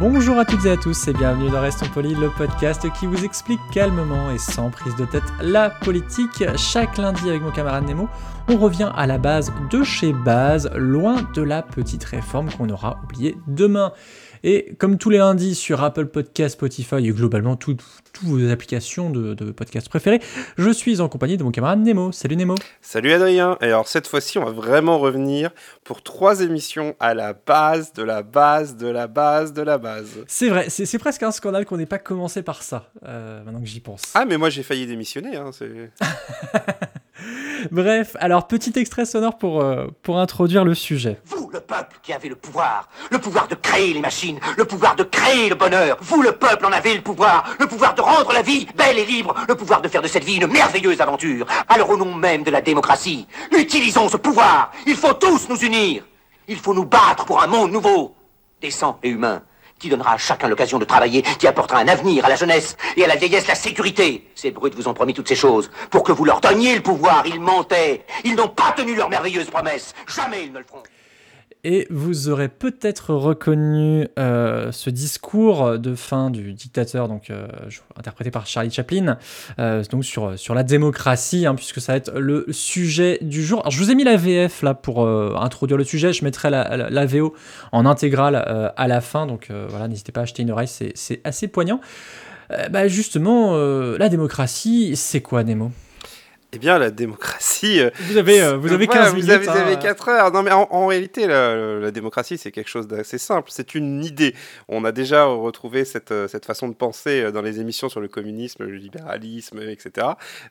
Bonjour à toutes et à tous et bienvenue dans Restons Polis, le podcast qui vous explique calmement et sans prise de tête la politique. Chaque lundi avec mon camarade Nemo, on revient à la base de chez base, loin de la petite réforme qu'on aura oubliée demain. Et comme tous les lundis sur Apple Podcast, Spotify et globalement toutes vos applications de, de podcast préférées, je suis en compagnie de mon camarade Nemo. Salut Nemo. Salut Adrien. Et alors cette fois-ci, on va vraiment revenir pour trois émissions à la base de la base de la base de la base. C'est vrai, c'est presque un scandale qu'on n'ait pas commencé par ça, euh, maintenant que j'y pense. Ah mais moi j'ai failli démissionner. Hein, Bref, alors petit extrait sonore pour, euh, pour introduire le sujet. Vous, le peuple qui avez le pouvoir, le pouvoir de créer les machines, le pouvoir de créer le bonheur, vous, le peuple, en avez le pouvoir, le pouvoir de rendre la vie belle et libre, le pouvoir de faire de cette vie une merveilleuse aventure. Alors au nom même de la démocratie, utilisons ce pouvoir, il faut tous nous unir, il faut nous battre pour un monde nouveau, décent et humain, qui donnera à chacun l'occasion de travailler, qui apportera un avenir à la jeunesse et à la vieillesse la sécurité. Ces brutes vous ont promis toutes ces choses pour que vous leur donniez le pouvoir, ils mentaient, ils n'ont pas tenu leurs merveilleuses promesses, jamais ils ne le feront. Et vous aurez peut-être reconnu euh, ce discours de fin du dictateur, donc euh, interprété par Charlie Chaplin, euh, donc sur, sur la démocratie, hein, puisque ça va être le sujet du jour. Alors je vous ai mis la VF là pour introduire le sujet, je mettrai la, VO en intégrale à la fin, donc voilà, n'hésitez pas à acheter une oreille, c'est assez poignant. Bah justement, la démocratie, c'est quoi Nemo? Eh bien la démocratie. euh, Vous avez, euh, vous avez Voilà, 15 vous minutes. avez, vous hein. avez 4 heures. Non, mais en, en réalité, la, la démocratie, c'est quelque chose d'assez simple. C'est une idée. On a déjà retrouvé cette, euh, cette façon de penser dans les émissions sur le communisme, le libéralisme, etc.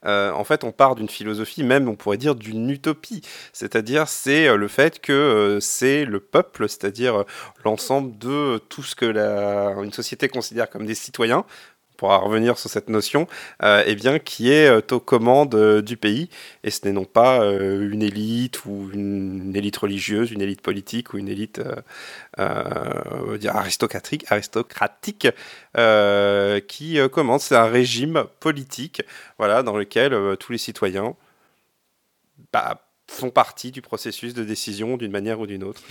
Euh, en fait, on part d'une philosophie, même, on pourrait dire, d'une utopie. C'est-à-dire, c'est le fait que c'est le peuple, c'est-à-dire l'ensemble de tout ce que la, une société considère comme des citoyens. Pourra revenir sur cette notion, euh, eh bien, qui est euh, aux commandes euh, du pays et ce n'est non pas une élite ou une, élite religieuse, une élite politique ou une élite aristocratique, aristocratique qui commande. C'est un régime politique, voilà, dans lequel tous les citoyens bah, font partie du processus de décision d'une manière ou d'une autre,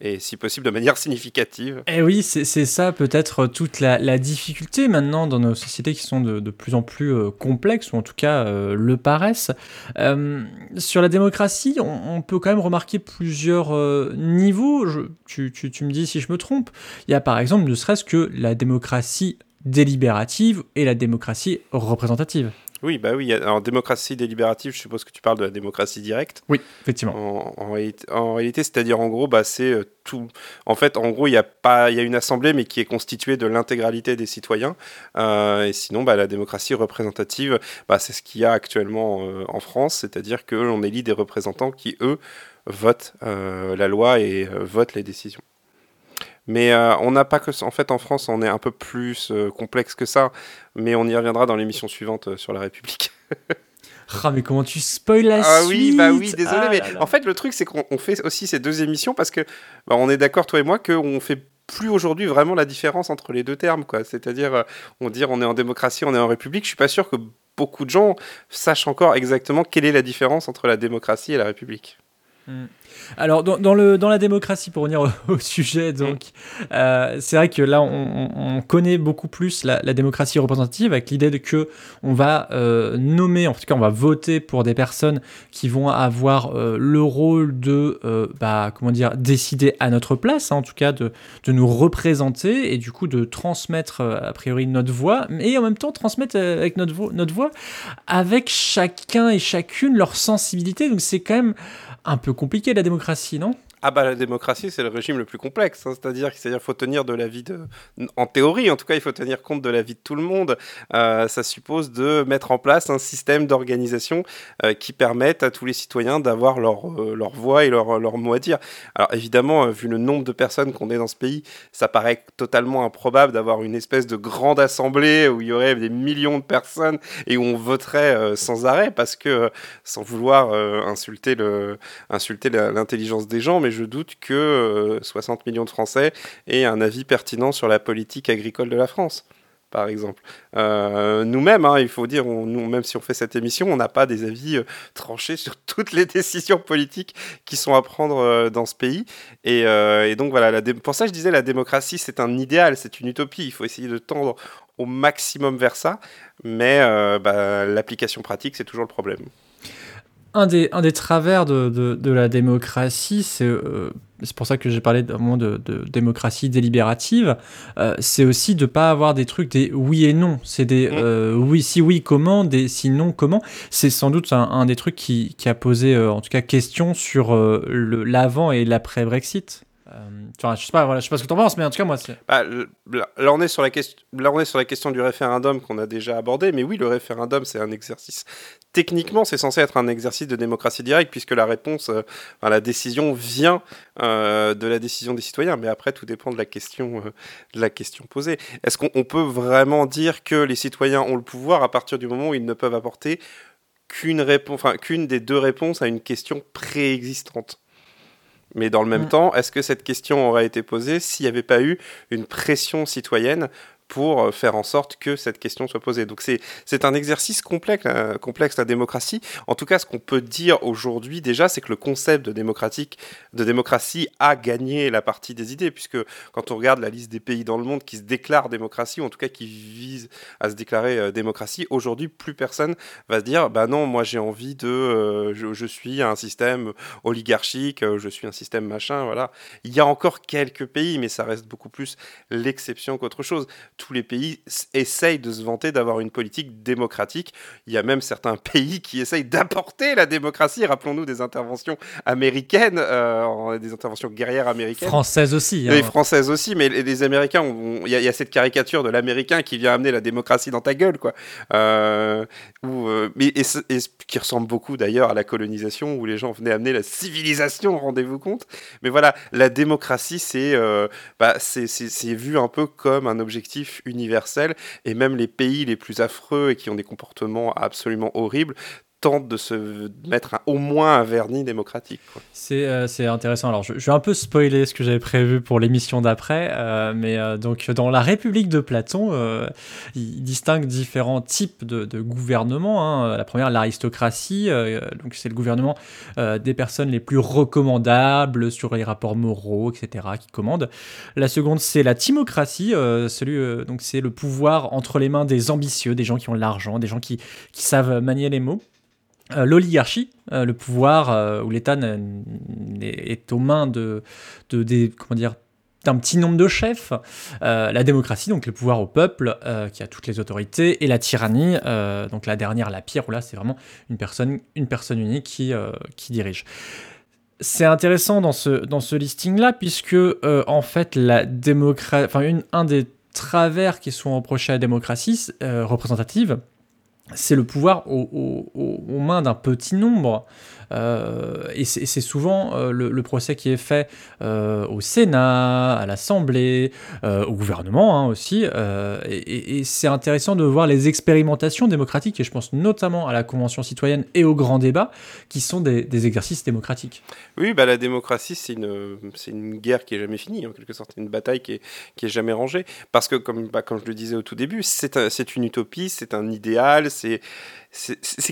et si possible de manière significative. Eh oui, c'est ça peut-être toute la, difficulté maintenant dans nos sociétés qui sont de, plus en plus euh, complexes, ou en tout cas euh, le paraissent. Euh, sur la démocratie, on, peut quand même remarquer plusieurs euh, niveaux. Tu me dis si je me trompe. Il y a par exemple ne serait-ce que la démocratie délibérative et la démocratie représentative. Oui, bah oui. Alors démocratie délibérative, je suppose que tu parles de la démocratie directe. Oui, effectivement. En, en réalité, en réalité, c'est-à-dire en gros, bah, c'est euh, tout. En fait, en gros, il y a pas, il y a une assemblée, mais qui est constituée de l'intégralité des citoyens. Euh, et sinon, bah, la démocratie représentative, bah, c'est ce qu'il y a actuellement euh, en France, c'est-à-dire que l'on élit des représentants qui eux votent la loi et votent les décisions. Mais euh, on n'a pas que ça. En fait, en France, on est un peu plus euh, complexe que ça. Mais on y reviendra dans l'émission suivante euh, sur la République. Ah, mais comment tu spoil la Ah suite oui, bah oui, désolé, Ah mais là là. en fait, le truc, c'est qu'on on fait aussi ces deux émissions parce que bah, on est d'accord, toi et moi, qu'on fait plus aujourd'hui vraiment la différence entre les deux termes, quoi. C'est-à-dire, on dit on est en démocratie, on est en république. Je suis pas sûr que beaucoup de gens sachent encore exactement quelle est la différence entre la démocratie et la république. Alors, dans, dans le, dans la démocratie, pour revenir au, au sujet, donc, euh, c'est vrai que là, on, on- on connaît beaucoup plus la, la démocratie représentative avec l'idée de que on va euh, nommer, en tout cas, on va voter pour des personnes qui vont avoir euh, le rôle de, bah, comment dire, décider à notre place, hein, en tout cas, de, de nous représenter et du coup de transmettre, a priori, notre voix, et en même temps transmettre avec notre, vo- notre voix avec chacun et chacune leur sensibilité. Donc, c'est quand même un peu compliqué la démocratie, non? Ah bah la démocratie c'est le régime le plus complexe, hein. c'est-à-dire qu'il faut tenir de la vie de, en théorie en tout cas il faut tenir compte de la vie de tout le monde. Euh, ça suppose de mettre en place un système d'organisation euh, qui permette à tous les citoyens d'avoir leur, euh, leur voix et leur, leur mot à dire. Alors évidemment vu le nombre de personnes qu'on est dans ce pays, ça paraît totalement improbable d'avoir une espèce de grande assemblée où il y aurait des millions de personnes et où on voterait sans arrêt parce que sans vouloir insulter le insulter l'intelligence des gens mais je doute que 60 euh, millions de Français aient un avis pertinent sur la politique agricole de la France par exemple. Euh, nous-mêmes, hein, il faut dire, même si on fait cette émission, on n'a pas des avis euh, tranchés sur toutes les décisions politiques qui sont à prendre dans ce pays. Et, donc voilà, pour ça je disais, la démocratie, c'est un idéal, c'est une utopie. Il faut essayer de tendre au maximum vers ça, mais bah, l'application pratique, c'est toujours le problème un des, un des travers de, de, la démocratie, c'est euh, c'est pour ça que j'ai parlé d'un moment de, de, démocratie délibérative, euh, c'est aussi de ne pas avoir des trucs des oui et non. C'est des mm. euh, oui, si oui, comment, des si non, comment. C'est sans doute un, des trucs qui, qui a posé, en tout cas, question sur l'avant et l'après-Brexit. Euh, je sais pas, voilà, je sais pas ce que t'en penses, mais en tout cas, moi, c'est. Bah, là, on est sur la question, là, on est sur la question du référendum qu'on a déjà abordé, mais oui, le référendum, c'est un exercice. Techniquement, c'est censé être un exercice de démocratie directe, puisque la réponse, euh, la décision vient euh, de la décision des citoyens. Mais après, tout dépend de la question, de la question posée. Est-ce qu'on peut vraiment dire que les citoyens ont le pouvoir à partir du moment où ils ne peuvent apporter qu'une réponse, enfin, qu'une des deux réponses à une question préexistante? Mais dans le même temps, est-ce que cette question aurait été posée s'il n'y avait pas eu une pression citoyenne pour euh, faire en sorte que cette question soit posée. Donc c'est un exercice complexe, euh, complexe, la démocratie. En tout cas, ce qu'on peut dire aujourd'hui déjà, c'est que le concept de, démocratique, de démocratie a gagné la partie des idées, puisque quand on regarde la liste des pays dans le monde qui se déclarent démocratie, ou en tout cas qui visent à se déclarer euh, démocratie, aujourd'hui, plus personne va se dire, bah non, moi j'ai envie de, je, je, suis un système oligarchique, je suis un système machin, voilà. Il y a encore quelques pays, mais ça reste beaucoup plus l'exception qu'autre chose tous les pays essayent de se vanter d'avoir une politique démocratique. Il y a même certains pays qui essayent d'apporter la démocratie. Rappelons-nous des interventions américaines, euh, des interventions guerrières américaines. Françaises aussi. Hein. françaises aussi, mais les, Américains, il y, a cette caricature de l'Américain qui vient amener la démocratie dans ta gueule, quoi. Euh, euh, et, qui ressemble beaucoup d'ailleurs à la colonisation où les gens venaient amener la civilisation, rendez-vous compte. Mais voilà, la démocratie, c'est bah, vu un peu comme un objectif universel, et même les pays les plus affreux et qui ont des comportements absolument horribles tente de se mettre au moins un vernis démocratique. Euh, c'est intéressant. Alors, je, vais un peu spoiler ce que j'avais prévu pour l'émission d'après, euh, mais euh, donc dans la République de Platon, il distingue différents types de, de gouvernement. Hein. La première, l'aristocratie, donc c'est le gouvernement des personnes les plus recommandables sur les rapports moraux, etc., qui commandent. La seconde, c'est la timocratie, donc c'est le pouvoir entre les mains des ambitieux, des gens qui ont l'argent, des gens qui savent manier les mots. Euh, l'oligarchie, euh, le pouvoir euh, où l'État est aux mains de, d'un petit nombre de chefs, la démocratie, donc le pouvoir au peuple qui a toutes les autorités, et la tyrannie, donc la dernière, la pire, où là c'est vraiment une personne, une unique qui, dirige. C'est intéressant dans ce, dans ce listing-là, puisque en fait, la démocratie, enfin, un des travers qui sont reprochés à la démocratie représentative, c'est le pouvoir aux mains d'un petit nombre et c'est souvent euh, le, procès qui est fait euh, au Sénat, à l'Assemblée, au gouvernement hein, aussi. et, c'est intéressant de voir les expérimentations démocratiques, et je pense notamment à la Convention citoyenne et au grand débat, qui sont des, exercices démocratiques. Oui, bah, la démocratie, c'est une, une guerre qui est jamais finie, en quelque sorte, une bataille qui est, qui est jamais rangée. Parce que, comme, bah, comme je le disais au tout début, c'est une utopie, c'est un idéal, c'est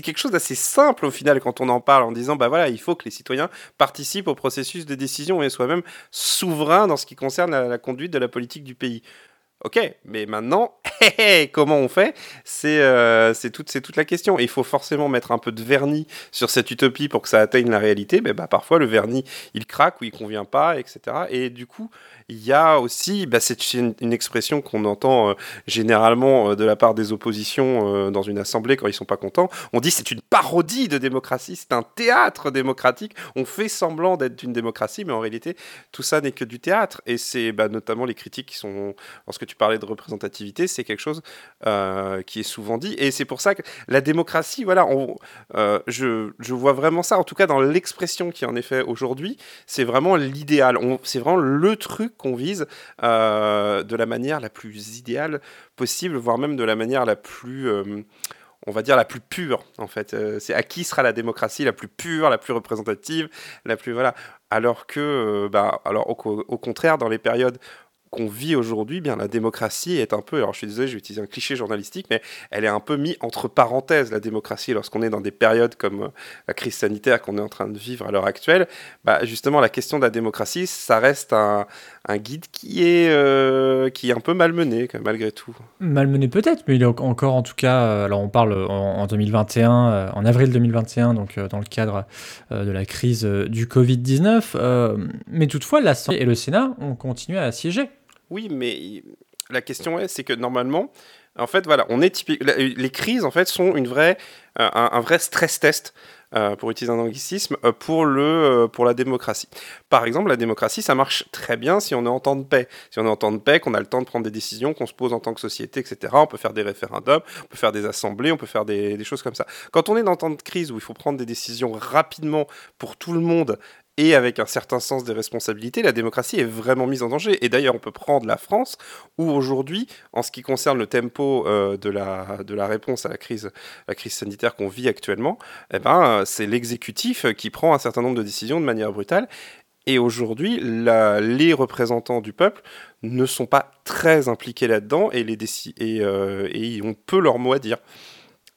quelque chose d'assez simple au final quand on en parle en disant bah voilà il faut que les citoyens participent au processus de décision et soient même souverains dans ce qui concerne la, conduite de la politique du pays. Ok, mais maintenant, comment on fait? C'est euh, c'est toute, toute la question. Et il faut forcément mettre un peu de vernis sur cette utopie pour que ça atteigne la réalité. Mais bah, parfois, le vernis, il craque ou il convient pas, etc. Et du coup, il y a aussi, bah, c'est une, expression qu'on entend euh, généralement euh, de la part des oppositions euh, dans une assemblée quand ils sont pas contents. On dit c'est une parodie de démocratie, c'est un théâtre démocratique. On fait semblant d'être une démocratie, mais en réalité, tout ça n'est que du théâtre. Et c'est bah, notamment les critiques qui sont, lorsque tu parlais de représentativité, c'est quelque chose qui est souvent dit. Et c'est pour ça que la démocratie, voilà, je, je vois vraiment ça, en tout cas dans l'expression qui en est fait aujourd'hui, c'est vraiment l'idéal. C'est vraiment le truc qu'on vise euh, de la manière la plus idéale possible, voire même de la manière la plus, euh, on va dire, la plus pure, en fait. Euh, c'est à qui sera la démocratie la plus pure, la plus représentative, la plus... Voilà. Alors que, bah, alors au, contraire, dans les périodes qu'on vit aujourd'hui, bien la démocratie est un peu, alors je suis désolé, je vais utiliser un cliché journalistique, mais elle est un peu mise entre parenthèses, la démocratie, lorsqu'on est dans des périodes comme euh, la crise sanitaire qu'on est en train de vivre à l'heure actuelle. Bah, justement, la question de la démocratie, ça reste un, guide qui est, euh, qui est un peu malmené, malgré tout. Malmené peut-être, mais il est encore en tout cas, euh, alors on parle en, 2021, en avril 2021, donc dans le cadre de la crise du Covid-19, mais toutefois l'Assemblée et le Sénat ont continué à siéger. Oui, mais la question est, c'est que normalement, en fait, voilà, on est typique. Les crises, en fait, sont une vraie, euh, un, vrai stress test. Euh, pour utiliser un anglicisme, euh, pour, le, pour la démocratie. Par exemple, la démocratie, ça marche très bien si on est en temps de paix. Si on est en temps de paix, qu'on a le temps de prendre des décisions, qu'on se pose en tant que société, etc. On peut faire des référendums, on peut faire des assemblées, on peut faire des, des choses comme ça. Quand on est dans temps de crise où il faut prendre des décisions rapidement pour tout le monde et avec un certain sens des responsabilités, la démocratie est vraiment mise en danger. Et d'ailleurs, on peut prendre la France, où aujourd'hui, en ce qui concerne le tempo euh, de, la, de la réponse à la crise, la crise sanitaire qu'on vit actuellement, eh ben, c'est l'exécutif qui prend un certain nombre de décisions de manière brutale. Et aujourd'hui, les représentants du peuple ne sont pas très impliqués là-dedans et, les et, euh, et ont peu leur mot à dire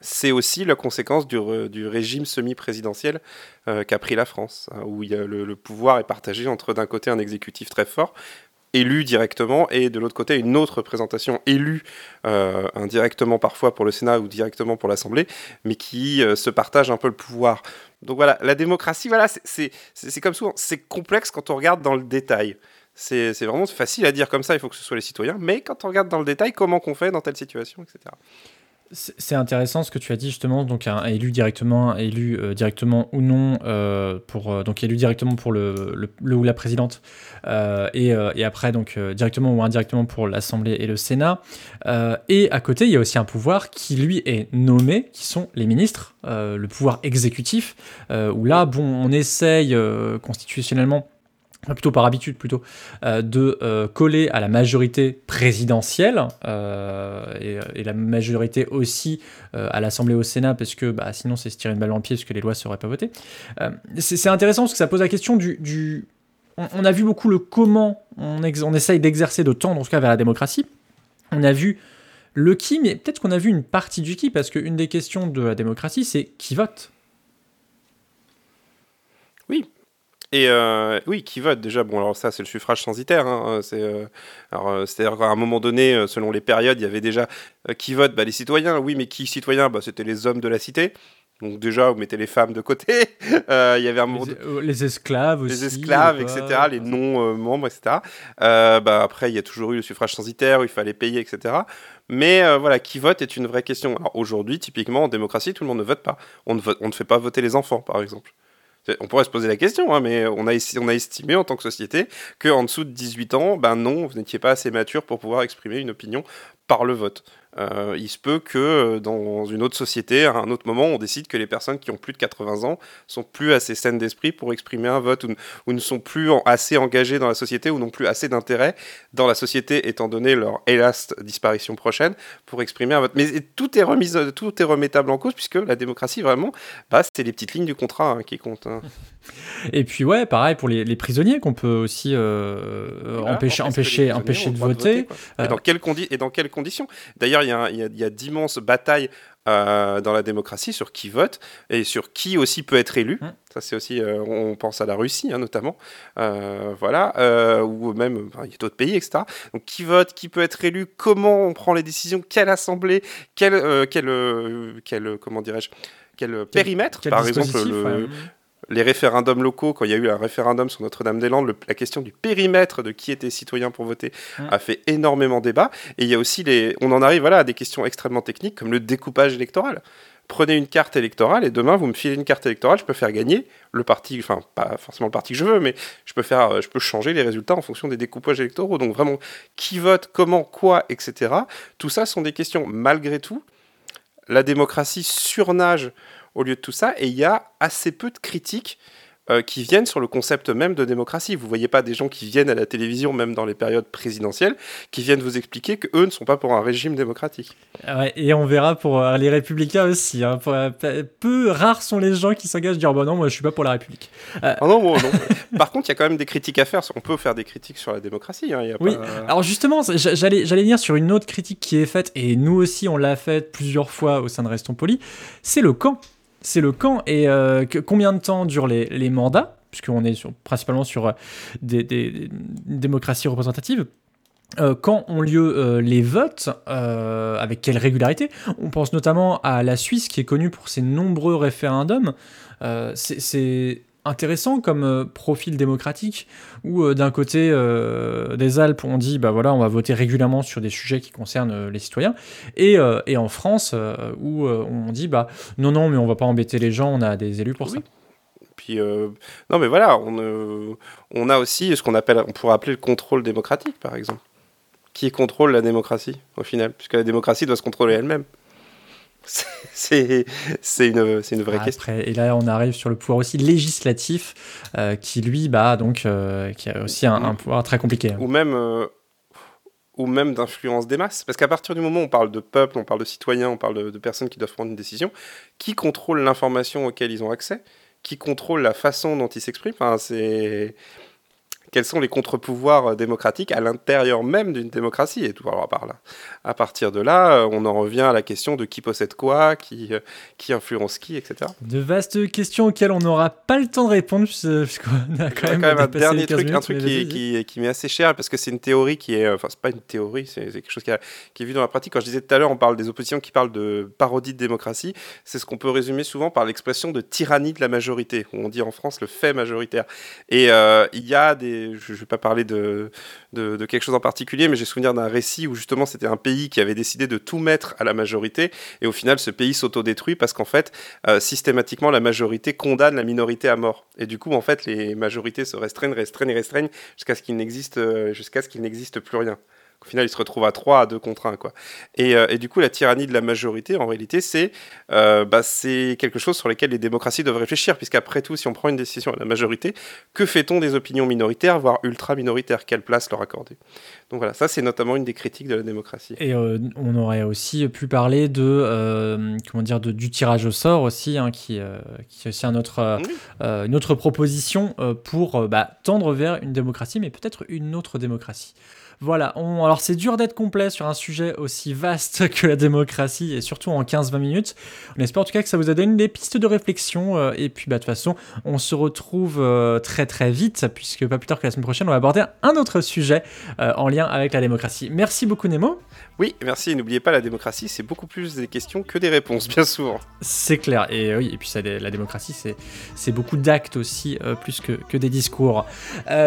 c'est aussi la conséquence du, régime semi-présidentiel euh, qu'a pris la France, hein, où le, pouvoir est partagé entre d'un côté un exécutif très fort, élu directement, et de l'autre côté une autre représentation élue euh, indirectement parfois pour le Sénat ou directement pour l'Assemblée, mais qui euh, se partage un peu le pouvoir. Donc voilà, la démocratie, voilà, c'est comme souvent, c'est complexe quand on regarde dans le détail. C'est vraiment facile à dire comme ça, il faut que ce soit les citoyens, mais quand on regarde dans le détail, comment qu'on fait dans telle situation, etc. C'est intéressant ce que tu as dit justement, donc un, élu directement, élu euh, directement ou non euh, pour euh, donc élu directement pour le, ou la présidente et, et, après donc directement ou indirectement pour l'Assemblée et le Sénat. et à côté, il y a aussi un pouvoir qui lui est nommé, qui sont les ministres, le pouvoir exécutif. où là, bon, on essaye constitutionnellement plutôt par habitude plutôt, euh, de euh, coller à la majorité présidentielle euh, et, la majorité aussi à l'Assemblée au Sénat parce que bah, sinon c'est se tirer une balle en pied parce que les lois ne seraient pas votées. c'est intéressant parce que ça pose la question du... On, a vu beaucoup le comment on, on essaye d'exercer de temps, en tout cas vers la démocratie. On a vu le qui, mais peut-être qu'on a vu une partie du qui parce qu'une des questions de la démocratie c'est qui vote? Et euh, oui, qui vote déjà. Bon, alors ça, c'est le suffrage censitaire. Hein, c'est euh, alors euh, c'est-à-dire qu'à un moment donné, selon les périodes, il y avait déjà qui vote, bah, les citoyens. Oui, mais qui citoyens? Bah, c'était les hommes de la cité. Donc déjà, vous mettez les femmes de côté. Il y avait un moment les, esclaves aussi. Les esclaves, etc. Les non-membres, etc. bah, après, il y a toujours eu le suffrage censitaire où il fallait payer, etc. Mais voilà, qui vote est une vraie question. Alors aujourd'hui, typiquement, en démocratie, tout le monde ne vote pas. On ne, vote, on ne fait pas voter les enfants, par exemple. On pourrait se poser la question, hein, mais on a, on a estimé en tant que société qu'en dessous de 18 ans, ben non, vous n'étiez pas assez mature pour pouvoir exprimer une opinion par le vote. Euh, il se peut que euh, dans une autre société, à un autre moment, on décide que les personnes qui ont plus de 80 ans sont plus assez saines d'esprit pour exprimer un vote ou, ne sont plus assez engagées dans la société ou n'ont plus assez d'intérêt dans la société, étant donné leur hélas disparition prochaine, pour exprimer un vote. Mais tout est, remis, tout est remettable en cause puisque la démocratie, vraiment, bah, c'est les petites lignes du contrat hein, qui comptent. Hein. Et puis, ouais, pareil pour les, prisonniers qu'on peut aussi euh, empêcher, empêcher, empêcher de voter. et, dans quelles et dans quelles conditions? D'ailleurs, il y a, d'immenses batailles euh, dans la démocratie sur qui vote et sur qui aussi peut être élu. Mm. Ça, c'est aussi, euh, on pense à la Russie hein, notamment, Euh, voilà, ou même il y a d'autres pays, etc. Donc qui vote, qui peut être élu, comment on prend les décisions, quelle assemblée, quel, quel, quel, comment dirais-je, quel périmètre, Quel par exemple dispositif, le- ouais. Les référendums locaux, quand il y a eu un référendum sur Notre-Dame-des-Landes, la question du périmètre de qui était citoyen pour voter a fait énormément débat. Et il y a aussi les, on en arrive voilà à des questions extrêmement techniques comme le découpage électoral. Prenez une carte électorale et demain vous me filez une carte électorale, je peux faire gagner le parti, enfin pas forcément le parti que je veux, mais je peux faire, euh, je peux changer les résultats en fonction des découpages électoraux. Donc vraiment, qui vote, comment, quoi, etc. Tout ça sont des questions malgré tout. La démocratie surnage au lieu de tout ça, et il y a assez peu de critiques euh, qui viennent sur le concept même de démocratie. Vous voyez pas des gens qui viennent à la télévision, même dans les périodes présidentielles, qui viennent vous expliquer que eux ne sont pas pour un régime démocratique. Ouais, et on verra pour euh, les républicains aussi. hein. Pour, euh, pe- peu rares sont les gens qui s'engagent à dire bah non, moi je suis pas pour la République. Ah non, bon, non. Par contre, il y a quand même des critiques à faire. On peut faire des critiques sur la démocratie. hein, il y a Oui. pas- Alors justement, j'a- j'allais j'allais venir sur une autre critique qui est faite, et nous aussi on l'a faite plusieurs fois au sein de Restons Polis, c'est le camp. C'est le camp, et euh, combien de temps durent les, mandats? Puisqu'on est principalement sur euh, des, démocraties représentatives. Euh, quand ont lieu les votes, avec quelle régularité? On pense notamment à la Suisse qui est connue pour ses nombreux référendums. C'est intéressant comme euh, profil démocratique où euh, d'un côté euh, des Alpes on dit bah voilà on va voter régulièrement sur des sujets qui concernent les citoyens et, et en France où on dit bah non non mais on va pas embêter les gens on a des élus pour Oui. ça Puis, non, mais voilà, on, on a aussi ce qu'on appelle, on pourrait appeler le contrôle démocratique, par exemple. Qui contrôle la démocratie, au final Puisque la démocratie doit se contrôler elle-même. C'est- une, une vraie question. Après, et là, on arrive sur le pouvoir aussi législatif, euh, qui lui, bah, donc, euh, qui a aussi un, un pouvoir très compliqué. hein. Ou même, euh, ou même d'influence des masses. Parce qu'à partir du moment où on parle de peuple, on parle de citoyens, on parle de, de personnes qui doivent prendre une décision, qui contrôle l'information auquel ils ont accès Qui contrôle la façon dont ils s'expriment enfin, c'est... Quels sont les contre-pouvoirs euh, démocratiques à l'intérieur même d'une démocratie Et tout alors, par là. À partir de là, euh, on en revient à la question de qui possède quoi, qui, euh, qui influence qui, etc. De vastes questions auxquelles on n'aura pas le temps de répondre, puisqu'on a quand même, quand même un dernier les 15 truc, un truc qui, qui, qui m'est assez cher parce que c'est une théorie qui est, enfin c'est pas une théorie, c'est c'est quelque chose qui, a- qui est vu dans la pratique. Quand je disais tout à l'heure, on parle des oppositions qui parlent de parodie de démocratie. C'est ce qu'on peut résumer souvent par l'expression de tyrannie de la majorité, où on dit en France le fait majoritaire. Et euh, il y a des, je, je vais pas parler de quelque chose en particulier, mais j'ai souvenir d'un récit où justement c'était un pays qui avait décidé de tout mettre à la majorité, et au final ce pays s'autodétruit parce qu'en fait euh, systématiquement la majorité condamne la minorité à mort. Et du coup en fait les majorités se restreignent, restreignent, restreignent jusqu'à ce qu'il n'existe euh, jusqu'à ce qu'il n'existe plus rien. Au final, ils se retrouvent à 3, à 2 contre 1. Quoi. Et, euh, et du coup, la tyrannie de la majorité, en réalité, c'est euh, bah, quelque chose sur lequel les démocraties doivent réfléchir, puisqu'après tout, si on prend une décision à la majorité, que fait-on des opinions minoritaires, voire ultra-minoritaires? Quelle place leur accorder? Donc voilà, ça, c'est notamment une des critiques de la démocratie. Et euh, on aurait aussi pu parler de, euh, comment dire, de- du tirage au sort aussi, hein, qui, qui est aussi un autre, Oui. une autre proposition pour bah, tendre vers une démocratie, mais peut-être une autre démocratie. Voilà, on, alors c'est dur d'être complet sur un sujet aussi vaste que la démocratie, et surtout en 15-20 minutes. On espère en tout cas que ça vous a donné des pistes de réflexion, euh, et puis bah, de toute façon, on se retrouve euh, très très vite, puisque pas plus tard que la semaine prochaine, on va aborder un autre sujet euh, en lien avec la démocratie. Merci beaucoup Nemo. Oui, merci. Et n'oubliez pas, la démocratie, c'est beaucoup plus des questions que des réponses, bien souvent. C'est clair, et oui, et puis ça, la démocratie, c'est, beaucoup d'actes aussi, plus que, que des discours.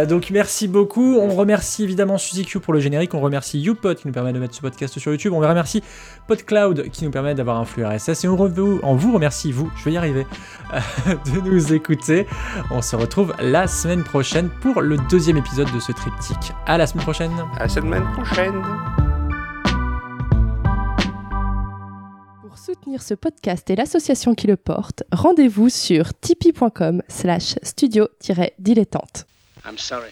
Donc merci beaucoup, on remercie évidemment Suzy Q pour le générique, on remercie YouPod qui nous permet de mettre ce podcast sur YouTube, on remercie PodCloud qui nous permet d'avoir un flux RSS, et on, rev- on vous remercie, vous, je vais y arriver, euh, de nous écouter. On se retrouve la semaine prochaine pour le deuxième épisode de ce triptyque. À la semaine prochaine À la semaine prochaine. Pour soutenir ce podcast et l'association qui le porte, rendez-vous sur tipeee.com slash studio-dilettante. I'm sorry.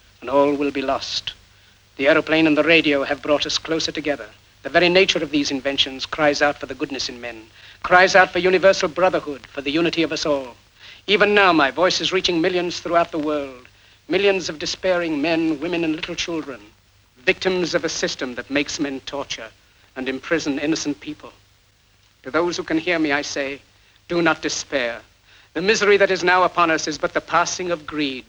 and all will be lost. The aeroplane and the radio have brought us closer together. The very nature of these inventions cries out for the goodness in men, cries out for universal brotherhood, for the unity of us all. Even now, my voice is reaching millions throughout the world, millions of despairing men, women, and little children, victims of a system that makes men torture and imprison innocent people. To those who can hear me, I say, do not despair. The misery that is now upon us is but the passing of greed,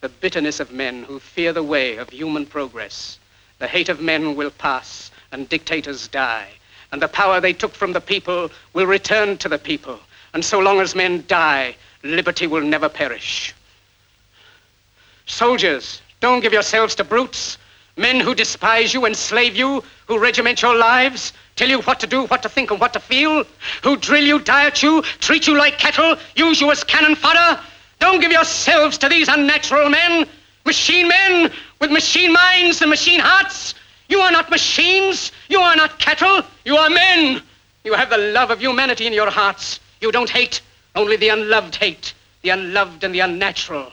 the bitterness of men who fear the way of human progress. The hate of men will pass and dictators die, and the power they took from the people will return to the people. And so long as men die, liberty will never perish. Soldiers, don't give yourselves to brutes, men who despise you, enslave you, who regiment your lives, tell you what to do, what to think, and what to feel, who drill you, diet you, treat you like cattle, use you as cannon fodder. Don't give yourselves to these unnatural men, machine men with machine minds and machine hearts. You are not machines. You are not cattle. You are men. You have the love of humanity in your hearts. You don't hate, only the unloved hate, the unloved and the unnatural.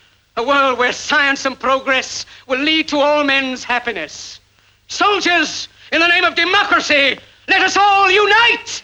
a world where science and progress will lead to all men's happiness. Soldiers, in the name of democracy, let us all unite!